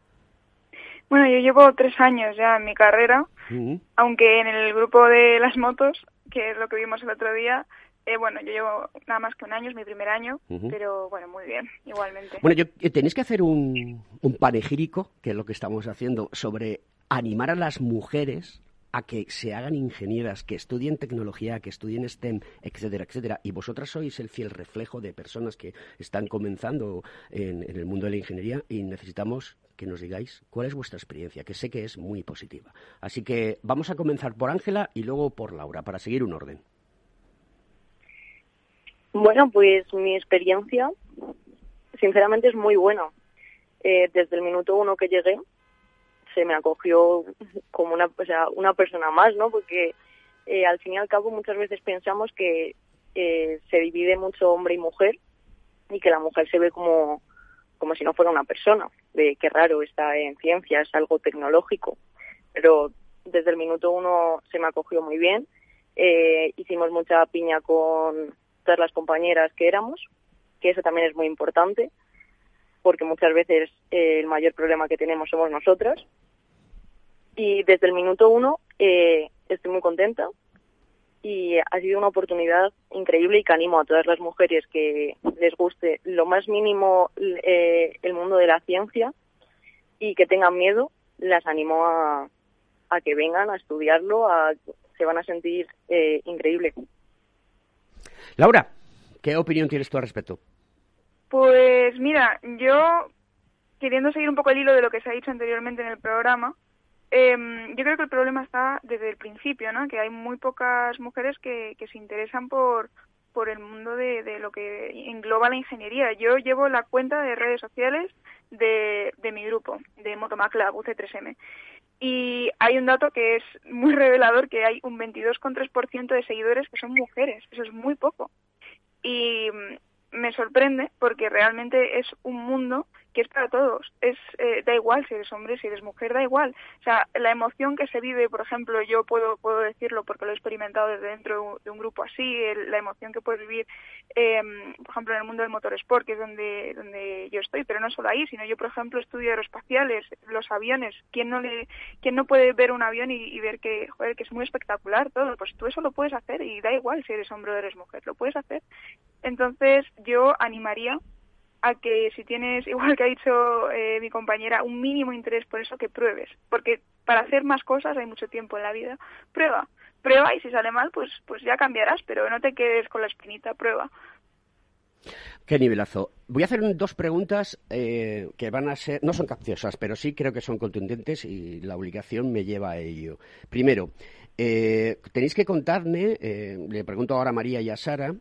Bueno, yo llevo tres años ya en mi carrera, aunque en el grupo de las motos, que es lo que vimos el otro día, eh, bueno, yo llevo nada más que un año, es mi primer año, pero bueno, muy bien, igualmente. Bueno, yo, eh, tenéis que hacer un, un panegírico, que es lo que estamos haciendo, sobre animar a las mujeres a que se hagan ingenieras, que estudien tecnología, que estudien STEM, etcétera, etcétera. Y vosotras sois el fiel reflejo de personas que están comenzando en, en, el mundo de la ingeniería y necesitamos que nos digáis cuál es vuestra experiencia, que sé que es muy positiva. Así que vamos a comenzar por Ángela y luego por Laura, para seguir un orden. Bueno, pues mi experiencia, sinceramente, es muy buena. Eh, desde el minuto uno que llegué, se me acogió como una, o sea, una persona más, ¿no? Porque eh, al fin y al cabo muchas veces pensamos que eh, se divide mucho hombre y mujer y que la mujer se ve como, como si no fuera una persona, de qué raro está en ciencia, es algo tecnológico. Pero desde el minuto uno se me acogió muy bien. Eh, hicimos mucha piña con, todas las compañeras que éramos, que eso también es muy importante, porque muchas veces eh, el mayor problema que tenemos somos nosotras. Y desde el minuto uno eh, estoy muy contenta y ha sido una oportunidad increíble y que animo a todas las mujeres que les guste lo más mínimo eh, el mundo de la ciencia y que tengan miedo, las animo a, a que vengan a estudiarlo, a, se van a sentir eh, increíble. Laura, ¿qué opinión tienes tú al respecto? Pues mira, yo queriendo seguir un poco el hilo de lo que se ha dicho anteriormente en el programa, eh, yo creo que el problema está desde el principio, ¿no? Que hay muy pocas mujeres que, que se interesan por, por el mundo de, de, lo que engloba la ingeniería. Yo llevo la cuenta de redes sociales de, de mi grupo, de Motomac Lab UC3M. Y hay un dato que es muy revelador, que hay un 22,3% de seguidores que son mujeres. Eso es muy poco. Y, me sorprende porque realmente es un mundo que es para todos. Es eh, da igual si eres hombre, si eres mujer, da igual. O sea, la emoción que se vive, por ejemplo, yo puedo puedo decirlo porque lo he experimentado desde dentro de un, grupo así, la emoción que puedes vivir, em, por ejemplo, en el mundo del motorsport, que es donde donde yo estoy, pero no solo ahí, sino yo, por ejemplo, estudio aeroespaciales, los aviones. ¿Quién no le quién no puede ver un avión y, ver que joder, que es muy espectacular todo? Pues tú eso lo puedes hacer y da igual si eres hombre o eres mujer, lo puedes hacer. Entonces, yo animaría a que si tienes, igual que ha dicho eh, mi compañera, un mínimo interés por eso, que pruebes. Porque para hacer más cosas hay mucho tiempo en la vida. Prueba, prueba y si sale mal, pues, pues ya cambiarás, pero no te quedes con la espinita, prueba. Qué nivelazo. Voy a hacer dos preguntas eh, que van a ser, no son capciosas, pero sí creo que son contundentes y la obligación me lleva a ello. Primero, eh, tenéis que contarme, le pregunto ahora a María y a Sara,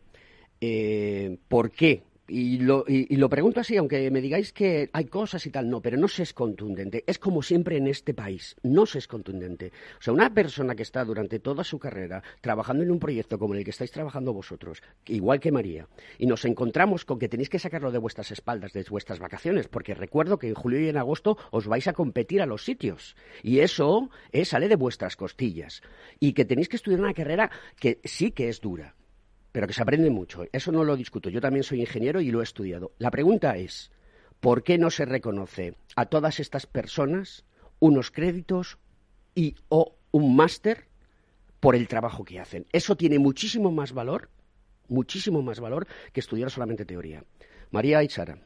por qué y lo, y, lo, pregunto así, aunque me digáis que hay cosas y tal, no, pero no se es contundente. Es como siempre en este país, no se es contundente. O sea, una persona que está durante toda su carrera trabajando en un proyecto como el que estáis trabajando vosotros, igual que María, y nos encontramos con que tenéis que sacarlo de vuestras espaldas, de vuestras vacaciones, porque recuerdo que en julio y en agosto os vais a competir a los sitios. Y eso sale de vuestras costillas. Y que tenéis que estudiar una carrera que sí que es dura pero que se aprende mucho. Eso no lo discuto. Yo también soy ingeniero y lo he estudiado. La pregunta es, ¿por qué no se reconoce a todas estas personas unos créditos y o un máster por el trabajo que hacen? Eso tiene muchísimo más valor, muchísimo más valor que estudiar solamente teoría. María y Sara.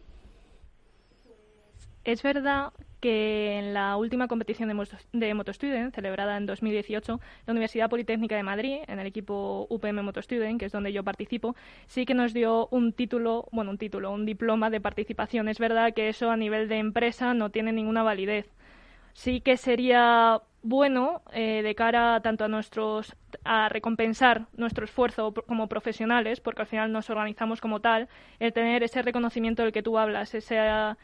Es verdad que en la última competición de, MotoStudent, celebrada en 2018, la Universidad Politécnica de Madrid, en el equipo UPM MotoStudent, que es donde yo participo, sí que nos dio un título, bueno, un título, un diploma de participación. Es verdad que eso a nivel de empresa no tiene ninguna validez. Sí que sería bueno eh, de cara tanto a nuestros a recompensar nuestro esfuerzo como profesionales porque al final nos organizamos como tal el tener ese reconocimiento del que tú hablas esa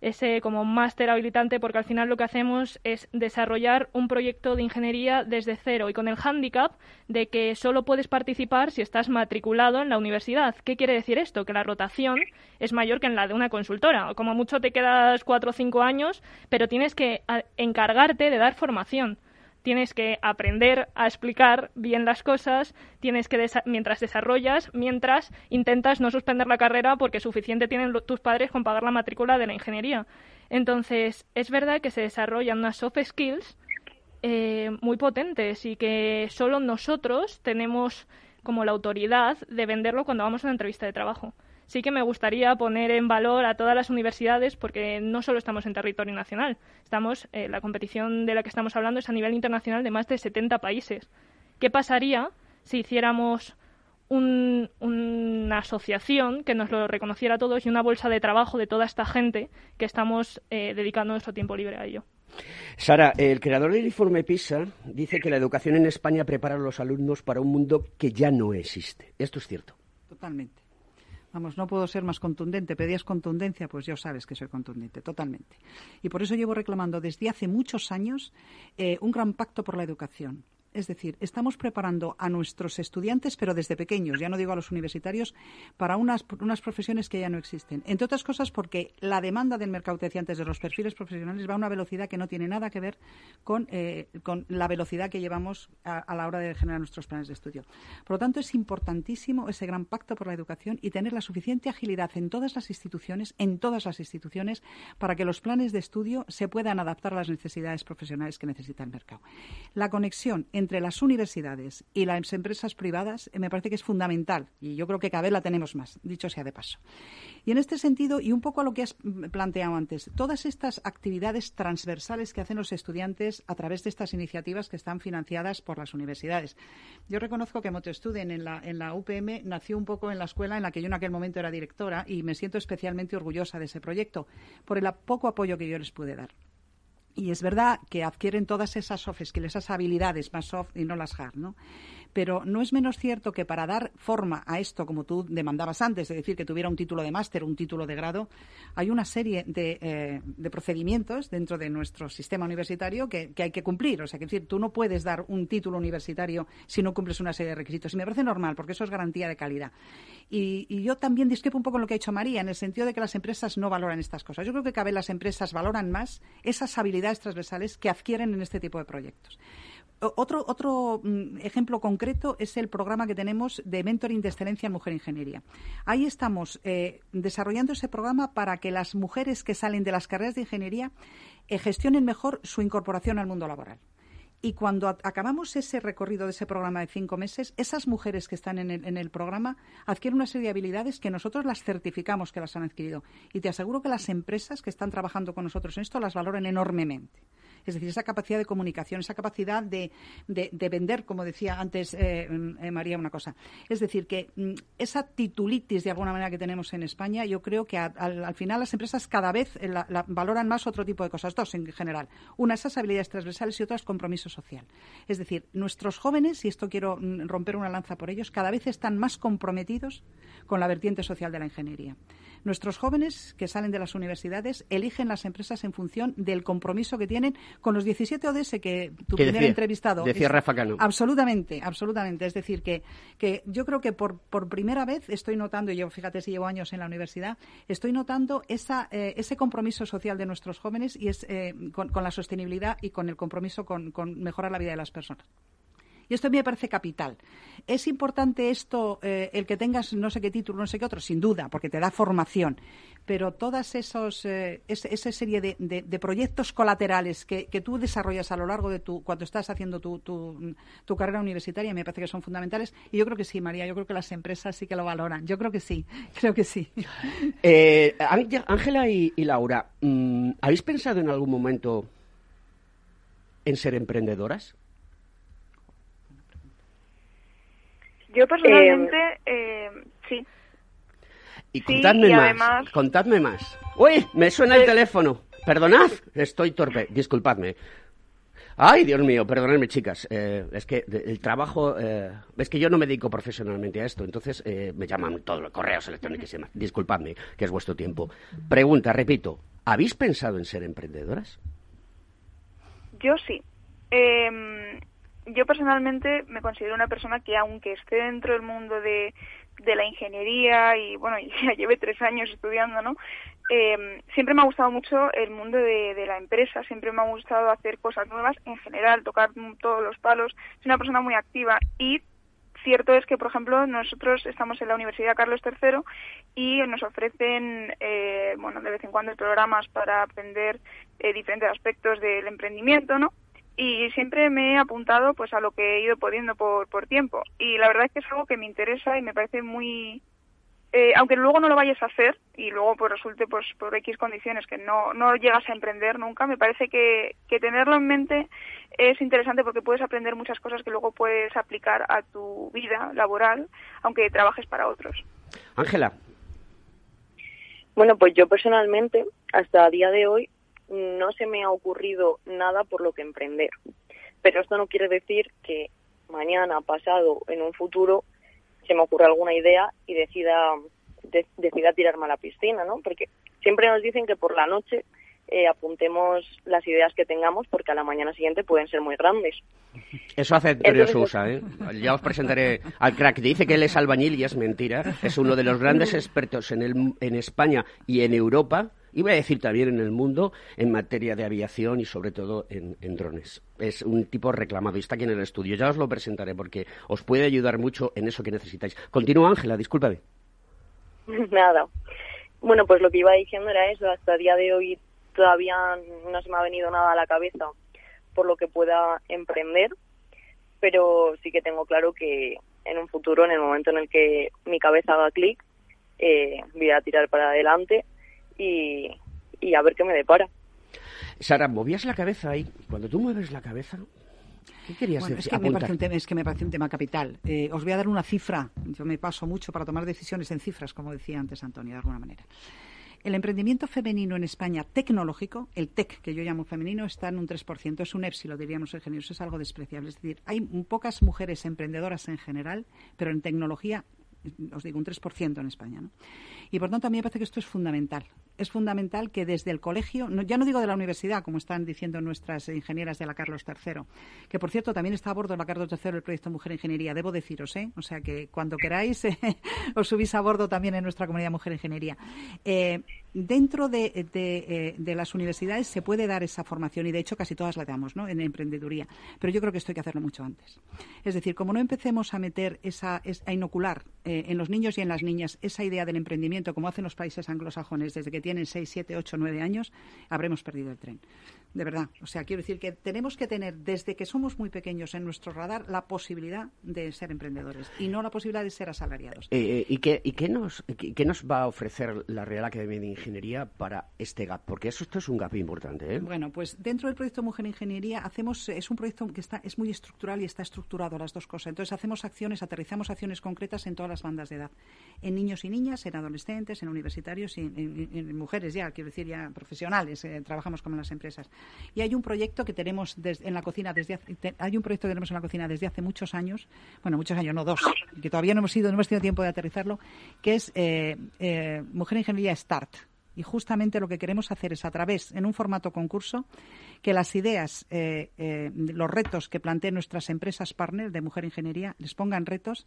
ese como máster habilitante porque al final lo que hacemos es desarrollar un proyecto de ingeniería desde cero y con el hándicap de que solo puedes participar si estás matriculado en la universidad. ¿Qué quiere decir esto? Que la rotación es mayor que en la de una consultora. Como mucho te quedas cuatro o cinco años, pero tienes que encargarte de dar formación tienes que aprender a explicar bien las cosas, tienes que mientras desarrollas, mientras intentas no suspender la carrera porque suficiente tienen tus padres con pagar la matrícula de la ingeniería. Entonces, es verdad que se desarrollan unas soft skills eh, muy potentes y que solo nosotros tenemos como la autoridad de venderlo cuando vamos a una entrevista de trabajo sí que me gustaría poner en valor a todas las universidades porque no solo estamos en territorio nacional, estamos eh, la competición de la que estamos hablando es a nivel internacional de más de 70 países. ¿Qué pasaría si hiciéramos una asociación que nos lo reconociera a todos y una bolsa de trabajo de toda esta gente que estamos eh, dedicando nuestro tiempo libre a ello? Sara, el creador del informe PISA dice que la educación en España prepara a los alumnos para un mundo que ya no existe. ¿Esto es cierto? Totalmente. No puedo ser más contundente. Pedías contundencia, pues ya sabes que soy contundente, totalmente. Y por eso llevo reclamando desde hace muchos años eh, un gran pacto por la educación. Es decir, estamos preparando a nuestros estudiantes, pero desde pequeños, ya no digo a los universitarios, para unas, unas profesiones que ya no existen. Entre otras cosas porque la demanda del mercado, te decía antes, de los perfiles profesionales va a una velocidad que no tiene nada que ver con, eh, con la velocidad que llevamos a, la hora de generar nuestros planes de estudio. Por lo tanto, es importantísimo ese gran pacto por la educación y tener la suficiente agilidad en todas las instituciones, en todas las instituciones, para que los planes de estudio se puedan adaptar a las necesidades profesionales que necesita el mercado. La conexión entre entre las universidades y las empresas privadas eh, me parece que es fundamental y yo creo que cada vez la tenemos más, dicho sea de paso. Y en este sentido, y un poco a lo que has planteado antes, todas estas actividades transversales que hacen los estudiantes a través de estas iniciativas que están financiadas por las universidades. Yo reconozco que Motostuden en la, en la UPM nació un poco en la escuela en la que yo en aquel momento era directora y me siento especialmente orgullosa de ese proyecto por el poco apoyo que yo les pude dar. Y es verdad que adquieren todas esas soft skills, esas habilidades más soft y no las hard, ¿no? Pero no es menos cierto que para dar forma a esto, como tú demandabas antes, es decir, que tuviera un título de máster, un título de grado, hay una serie de, eh, procedimientos dentro de nuestro sistema universitario que, hay que cumplir. O sea, que decir, tú no puedes dar un título universitario si no cumples una serie de requisitos. Y me parece normal, porque eso es garantía de calidad. Y, yo también discrepo un poco en lo que ha dicho María, en el sentido de que las empresas no valoran estas cosas. Yo creo que cada vez las empresas valoran más esas habilidades transversales que adquieren en este tipo de proyectos. Otro, otro mm, ejemplo concreto es el programa que tenemos de mentoring de excelencia en mujer ingeniería. Ahí estamos eh, desarrollando ese programa para que las mujeres que salen de las carreras de ingeniería eh, gestionen mejor su incorporación al mundo laboral. Y cuando acabamos ese recorrido de ese programa de cinco meses, esas mujeres que están en el, en el, programa adquieren una serie de habilidades que nosotros las certificamos que las han adquirido. Y te aseguro que las empresas que están trabajando con nosotros en esto las valoran enormemente. Es decir, esa capacidad de comunicación, esa capacidad de, vender, como decía antes eh, eh, María, una cosa. Es decir, que mm, esa titulitis de alguna manera que tenemos en España, yo creo que al, final las empresas cada vez eh, valoran más otro tipo de cosas, dos en general. Una, esas habilidades transversales y otras, compromiso social. Es decir, nuestros jóvenes, y esto quiero mm, romper una lanza por ellos, cada vez están más comprometidos con la vertiente social de la ingeniería. Nuestros jóvenes que salen de las universidades eligen las empresas en función del compromiso que tienen con los 17 ODS que tu primer entrevistado. Decía Rafa Cano. Absolutamente, absolutamente. Es decir, que, que yo creo que por, por primera vez estoy notando, y yo fíjate si llevo años en la universidad, estoy notando esa, eh, ese compromiso social de nuestros jóvenes y es eh, con, la sostenibilidad y con el compromiso con mejorar la vida de las personas. Y esto a mí me parece capital. ¿Es importante esto, eh, el que tengas no sé qué título, no sé qué otro? Sin duda, porque te da formación. Pero todas esos, eh, esa serie de, proyectos colaterales que, tú desarrollas a lo largo de tu, cuando estás haciendo tu, tu, carrera universitaria, me parece que son fundamentales. Y yo creo que sí, María, yo creo que las empresas sí que lo valoran. Yo creo que sí, creo que sí. Eh, Ángela y, Laura, mm, ¿habéis pensado en algún momento en ser emprendedoras? Yo personalmente, eh, sí. Y contadme más, contadme más. ¡Uy! Me suena el teléfono. Perdonad, estoy torpe, disculpadme. Ay, Dios mío, perdonadme, chicas. Eh, es que el trabajo. Eh, es que yo no me dedico profesionalmente a esto, entonces eh, me llaman todos los correos electrónicos y demás. Disculpadme, que es vuestro tiempo. Pregunta, repito, ¿habéis pensado en ser emprendedoras? Yo sí. Eh, yo personalmente me considero una persona que aunque esté dentro del mundo de, de la ingeniería y bueno, ya lleve tres años estudiando, ¿no? Eh, siempre me ha gustado mucho el mundo de, de, la empresa, siempre me ha gustado hacer cosas nuevas en general, tocar todos los palos. Soy una persona muy activa y cierto es que, por ejemplo, nosotros estamos en la Universidad Carlos III y nos ofrecen, eh, bueno, de vez en cuando programas para aprender eh, diferentes aspectos del emprendimiento, ¿no? Y siempre me he apuntado pues a lo que he ido pudiendo por, por tiempo y la verdad es que es algo que me interesa y me parece muy eh, aunque luego no lo vayas a hacer y luego pues resulte pues por X condiciones que no, no llegas a emprender nunca, me parece que, que tenerlo en mente es interesante porque puedes aprender muchas cosas que luego puedes aplicar a tu vida laboral, aunque trabajes para otros. Ángela. Bueno, pues yo personalmente, hasta el día de hoy, no se me ha ocurrido nada por lo que emprender. Pero esto no quiere decir que mañana, pasado, en un futuro, se me ocurra alguna idea y decida, decida tirarme a la piscina, ¿no? Porque siempre nos dicen que por la noche eh, apuntemos las ideas que tengamos porque a la mañana siguiente pueden ser muy grandes. Eso hace Antonio Sousa, ¿eh? Ya os presentaré al crack. Dice que él es albañil y es mentira. Es uno de los grandes expertos en, el, en España y en Europa y voy a decir también en el mundo en materia de aviación y sobre todo en, drones. Es un tipo reclamado y está aquí en el estudio. Ya os lo presentaré porque os puede ayudar mucho en eso que necesitáis. Continúa, Ángela, discúlpame. Nada. Bueno, pues lo que iba diciendo era eso. Hasta el día de hoy todavía no se me ha venido nada a la cabeza por lo que pueda emprender, pero sí que tengo claro que en un futuro, en el momento en el que mi cabeza haga clic, eh, voy a tirar para adelante y, y a ver qué me depara. Sara, movías la cabeza ahí. Cuando tú mueves la cabeza, ¿Qué querías decir? Es que, me parece un tema, es que me parece un tema capital. Eh, os voy a dar una cifra. Yo me paso mucho para tomar decisiones en cifras, como decía antes Antonio, de alguna manera. El emprendimiento femenino en España tecnológico, el TEC, que yo llamo femenino, está en un 3%. Es un épsilo, diríamos ingenieros, es algo despreciable. Es decir, hay pocas mujeres emprendedoras en general, pero en tecnología os digo, un 3% en España. ¿no? Y por tanto, a mí me parece que esto es fundamental. Es fundamental que desde el colegio, ya no digo de la universidad, como están diciendo nuestras ingenieras de la Carlos III, que por cierto también está a bordo la Carlos III el proyecto Mujer Ingeniería, debo deciros, ¿eh? O sea que cuando queráis os subís a bordo también en nuestra comunidad Mujer Ingeniería. Eh, dentro de, eh, de, las universidades se puede dar esa formación y de hecho casi todas la damos en emprendeduría, pero yo creo que esto hay que hacerlo mucho antes. Es decir, como no empecemos a meter esa, a inocular eh, en los niños y en las niñas esa idea del emprendimiento como hacen los países anglosajones desde que tienen 6, 7, 8, 9 años, habremos perdido el tren de verdad. O sea, quiero decir que tenemos que tener desde que somos muy pequeños en nuestro radar la posibilidad de ser emprendedores y no la posibilidad de ser asalariados. Eh, ¿Y, qué, y qué, nos, qué, nos va a ofrecer la Real Academia de Ingeniería para este gap? Porque eso, esto es un gap importante. ¿eh? Bueno, pues dentro del proyecto Mujer Ingeniería hacemos, es un proyecto que está, es muy estructural y está estructurado las dos cosas. Entonces hacemos acciones, aterrizamos acciones concretas en todas las bandas de edad. En niños y niñas, en adolescentes, en universitarios y en, mujeres ya, quiero decir ya profesionales, eh, trabajamos como en las empresas. Y hay un proyecto que tenemos en la cocina desde hace, hay un proyecto que tenemos en la cocina desde hace muchos años, bueno, muchos años, no dos, que todavía no hemos ido, no hemos tenido tiempo de aterrizarlo, que es eh, eh, Mujer Ingeniería Start. Y justamente lo que queremos hacer es a través, en un formato concurso, que las ideas, eh, los retos que planteen nuestras empresas partner de Mujer Ingeniería les pongan retos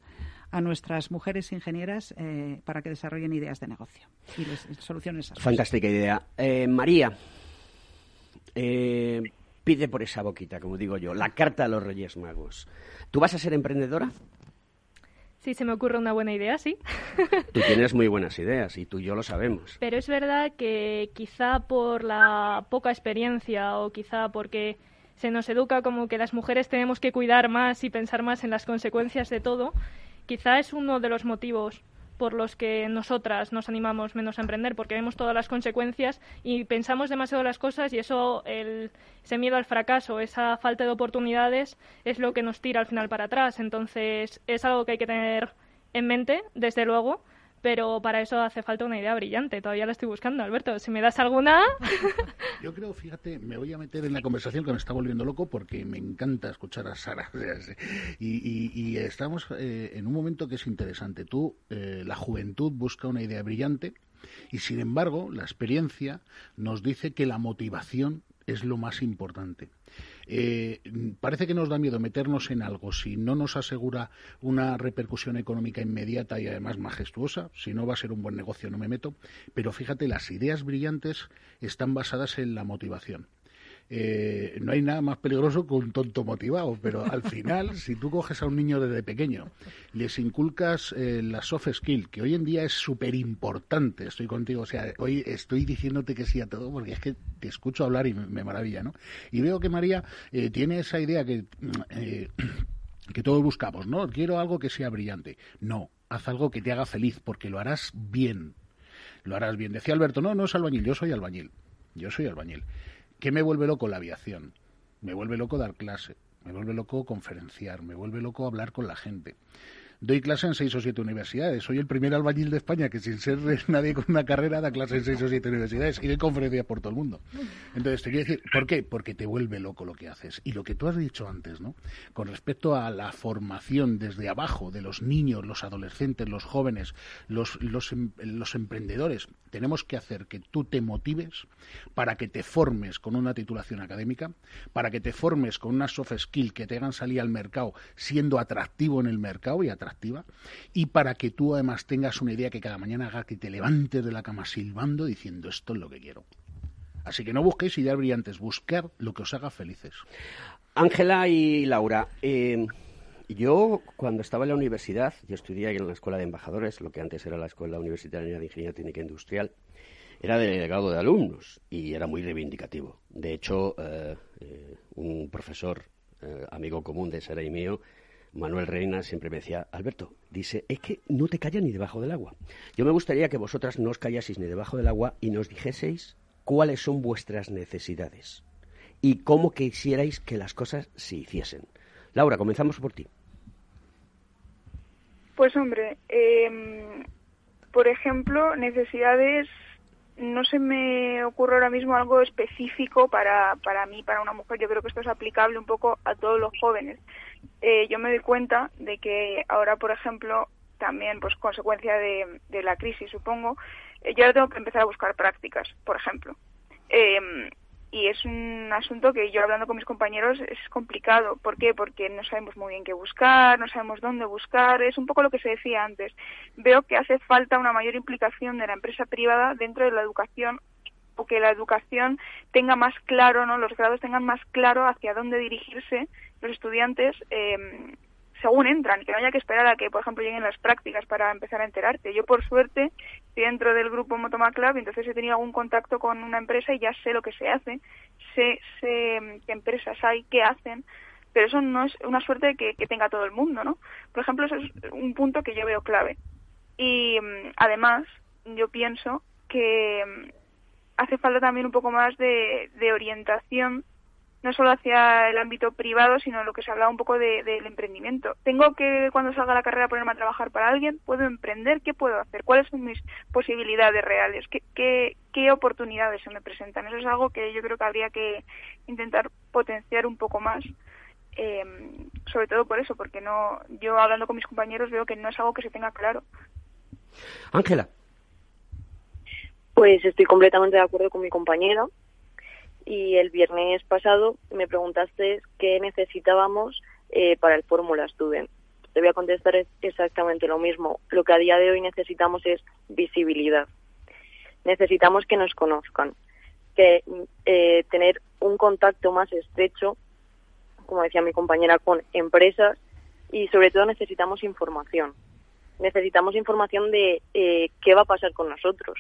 a nuestras mujeres ingenieras para que desarrollen ideas de negocio y les, soluciones. Fantástica idea. María, eh, pide por esa boquita, como digo yo, la carta a los Reyes Magos. ¿Tú vas a ser emprendedora? Sí, se me ocurre una buena idea, sí. Tú tienes muy buenas ideas y tú y yo lo sabemos. Pero es verdad que quizá por la poca experiencia o quizá porque se nos educa como que las mujeres tenemos que cuidar más y pensar más en las consecuencias de todo, quizá es uno de los motivos por los que nosotras nos animamos menos a emprender, porque vemos todas las consecuencias y pensamos demasiado las cosas y eso, el, ese miedo al fracaso, esa falta de oportunidades es lo que nos tira al final para atrás. Entonces, es algo que hay que tener en mente, desde luego, pero para eso hace falta una idea brillante. Todavía la estoy buscando, Alberto. Si me das alguna. Yo creo, fíjate, me voy a meter en la conversación que me está volviendo loco porque me encanta escuchar a Sara. Y, estamos eh, en un momento que es interesante. Tú, eh, la juventud busca una idea brillante y, sin embargo, la experiencia nos dice que la motivación es lo más importante. Eh, parece que nos da miedo meternos en algo si no nos asegura una repercusión económica inmediata y además majestuosa. Si no va a ser un buen negocio, no me meto. Pero fíjate, las ideas brillantes están basadas en la motivación. Eh, no hay nada más peligroso que un tonto motivado, pero al final, si tú coges a un niño desde pequeño, les inculcas eh, la soft skill, que hoy en día es súper importante, estoy contigo, o sea, hoy estoy diciéndote que sí a todo, porque es que te escucho hablar y me, maravilla, ¿no? Y veo que María eh, tiene esa idea que, que todos buscamos, ¿no? Quiero algo que sea brillante. No, haz algo que te haga feliz, porque lo harás bien. Lo harás bien. Decía Alberto, no, no es albañil, yo soy albañil. Yo soy albañil. ¿Qué me vuelve loco la aviación? Me vuelve loco dar clase, me vuelve loco conferenciar, me vuelve loco hablar con la gente. Doy clase en seis o siete universidades. Soy el primer albañil de España que sin ser nadie con una carrera da clase en seis o siete universidades y doy conferencias por todo el mundo. Entonces, te quiero decir, ¿por qué? Porque te vuelve loco lo que haces. Y lo que tú has dicho antes, ¿no? Con respecto a la formación desde abajo de los niños, los adolescentes, los jóvenes, los, los, em, los emprendedores, tenemos que hacer que tú te motives para que te formes con una titulación académica, para que te formes con una soft skill que te hagan salir al mercado siendo atractivo en el mercado y atractivo activa y para que tú además tengas una idea que cada mañana haga que te levantes de la cama silbando diciendo esto es lo que quiero. Así que no busquéis ideas brillantes, buscar lo que os haga felices. Ángela y Laura, eh, yo cuando estaba en la universidad, yo estudié en la Escuela de Embajadores, lo que antes era la Escuela Universitaria de Ingeniería Técnica Industrial, era delegado de alumnos y era muy reivindicativo. De hecho, eh, eh, un profesor, amigo común de Sara y mío, Manuel Reina siempre me decía, Alberto, dice, es que no te callas ni debajo del agua. Yo me gustaría que vosotras no os callaseis ni debajo del agua y nos dijeseis cuáles son vuestras necesidades y cómo quisierais que las cosas se hiciesen. Laura, comenzamos por ti. Pues hombre, em, por ejemplo, necesidades no se me ocurre ahora mismo algo específico para, para mí, para una mujer. Yo creo que esto es aplicable un poco a todos los jóvenes. Eh, yo me doy cuenta de que ahora, por ejemplo, también, pues consecuencia de, la crisis, supongo, eh, yo ahora tengo que empezar a buscar prácticas, por ejemplo. Eh, y es un asunto que yo hablando con mis compañeros es complicado. ¿Por qué? Porque no sabemos muy bien qué buscar, no sabemos dónde buscar. Es un poco lo que se decía antes. Veo que hace falta una mayor implicación de la empresa privada dentro de la educación o que la educación tenga más claro, ¿no? Los grados tengan más claro hacia dónde dirigirse los estudiantes eh, según entran, que no haya que esperar a que, por ejemplo, lleguen las prácticas para empezar a enterarte. Yo, por suerte, estoy dentro del grupo Motoma Club, entonces he tenido algún contacto con una empresa y ya sé lo que se hace, sé, sé mm, qué empresas hay, qué hacen, pero eso no es una suerte que, que tenga todo el mundo, ¿no? Por ejemplo, eso es un punto que yo veo clave. Y mm, además, yo pienso que mm, hace falta también un poco más de, de orientación no solo hacia el ámbito privado, sino lo que se hablaba un poco del de, emprendimiento. Tengo que, cuando salga la carrera, ponerme a trabajar para alguien, puedo emprender, ¿qué puedo hacer? ¿Cuáles son mis posibilidades reales? ¿Qué, qué, qué oportunidades se me presentan? Eso es algo que yo creo que habría que intentar potenciar un poco más. Eh, sobre todo por eso, porque no, yo hablando con mis compañeros veo que no es algo que se tenga claro. Ángela. Pues estoy completamente de acuerdo con mi compañera y el viernes pasado me preguntaste qué necesitábamos eh, para el Fórmula Student. Te voy a contestar exactamente lo mismo. Lo que a día de hoy necesitamos es visibilidad. Necesitamos que nos conozcan, que eh, tener un contacto más estrecho, como decía mi compañera, con empresas y sobre todo necesitamos información. Necesitamos información de eh, qué va a pasar con nosotros,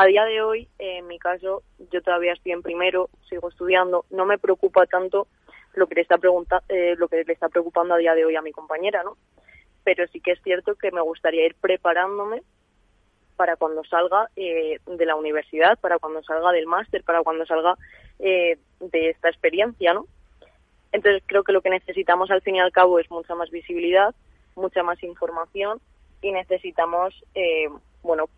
a día de hoy, en mi caso, yo todavía estoy en primero, sigo estudiando, no me preocupa tanto lo que le está pregunta, eh, lo que le está preocupando a día de hoy a mi compañera, ¿no? Pero sí que es cierto que me gustaría ir preparándome para cuando salga eh, de la universidad, para cuando salga del máster, para cuando salga eh, de esta experiencia, ¿no? Entonces creo que lo que necesitamos al fin y al cabo es mucha más visibilidad, mucha más información y necesitamos, eh, bueno,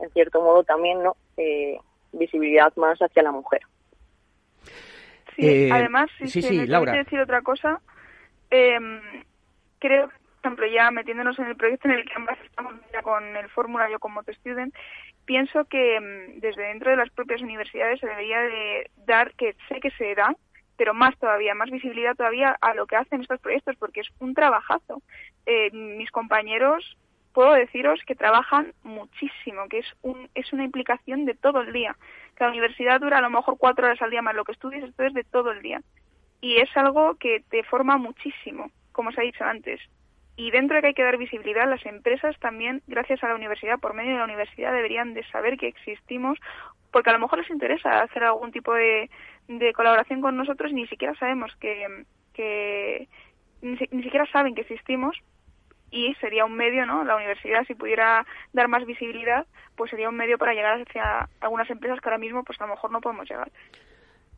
en cierto modo también no eh, visibilidad más hacia la mujer. Sí, eh, además, si sí, sí, me decir otra cosa, eh, creo, por ejemplo, ya metiéndonos en el proyecto en el que ambas estamos ya con el Fórmula, yo como Student, pienso que em, desde dentro de las propias universidades se debería de dar, que sé que se da, pero más todavía, más visibilidad todavía a lo que hacen estos proyectos, porque es un trabajazo. Eh, mis compañeros puedo deciros que trabajan muchísimo, que es, un, es una implicación de todo el día. La universidad dura a lo mejor cuatro horas al día más lo que estudies, esto es de todo el día. Y es algo que te forma muchísimo, como os ha dicho antes. Y dentro de que hay que dar visibilidad, las empresas también, gracias a la universidad, por medio de la universidad, deberían de saber que existimos, porque a lo mejor les interesa hacer algún tipo de, colaboración con nosotros y ni siquiera sabemos que, que ni siquiera saben que existimos, y sería un medio, ¿no? La universidad, si pudiera dar más visibilidad, pues sería un medio para llegar hacia algunas empresas que ahora mismo, pues a lo mejor no podemos llegar.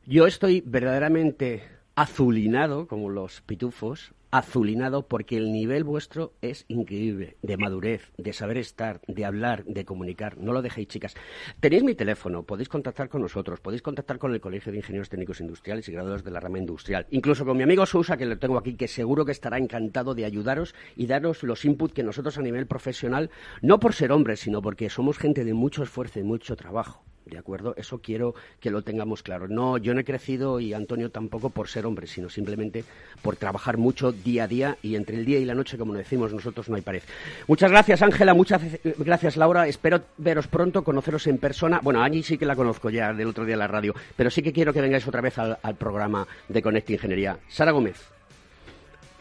Yo estoy verdaderamente azulinado, como los pitufos, azulinado porque el nivel vuestro es increíble, de madurez, de saber estar, de hablar, de comunicar. No lo dejéis, chicas. Tenéis mi teléfono, podéis contactar con nosotros, podéis contactar con el Colegio de Ingenieros Técnicos Industriales y graduados de la rama industrial. Incluso con mi amigo Sousa, que lo tengo aquí, que seguro que estará encantado de ayudaros y daros los inputs que nosotros a nivel profesional, no por ser hombres, sino porque somos gente de mucho esfuerzo y mucho trabajo. ¿De acuerdo? Eso quiero que lo tengamos claro. No, yo no he crecido y Antonio tampoco por ser hombre, sino simplemente por trabajar mucho día a día y entre el día y la noche, como decimos nosotros, no hay pared. Muchas gracias, Ángela. Muchas gracias, Laura. Espero veros pronto, conoceros en persona. Bueno, Angie sí que la conozco ya del otro día en la radio, pero sí que quiero que vengáis otra vez al, al programa de Conecta Ingeniería. Sara Gómez.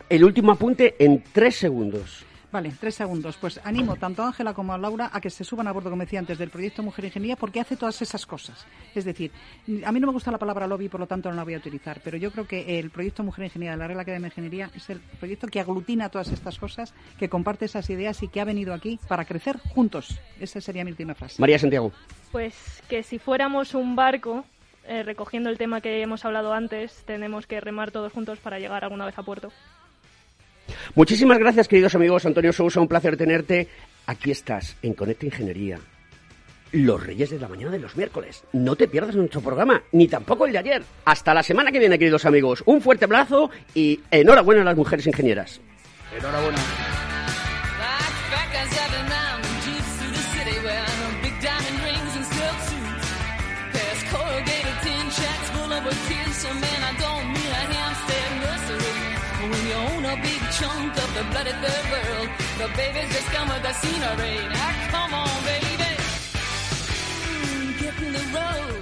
El último apunte en tres segundos. Vale, tres segundos. Pues animo tanto a Ángela como a Laura a que se suban a bordo, como decía antes, del proyecto Mujer Ingeniería porque hace todas esas cosas. Es decir, a mí no me gusta la palabra lobby, por lo tanto no la voy a utilizar, pero yo creo que el proyecto Mujer Ingeniería de la Real Academia de Ingeniería es el proyecto que aglutina todas estas cosas, que comparte esas ideas y que ha venido aquí para crecer juntos. Esa sería mi última frase. María Santiago. Pues que si fuéramos un barco, eh, recogiendo el tema que hemos hablado antes, tenemos que remar todos juntos para llegar alguna vez a puerto. Muchísimas gracias, queridos amigos. Antonio Sousa, un placer tenerte. Aquí estás, en Conecta Ingeniería. los Reyes de la Mañana de los miércoles. No te pierdas nuestro programa, ni tampoco el de ayer. Hasta la semana que viene, queridos amigos. Un fuerte abrazo y enhorabuena a las mujeres ingenieras. Enhorabuena. Chunk of the bloody third world. The babies just come with the scenery. Now come on, baby. Mm, get in the road.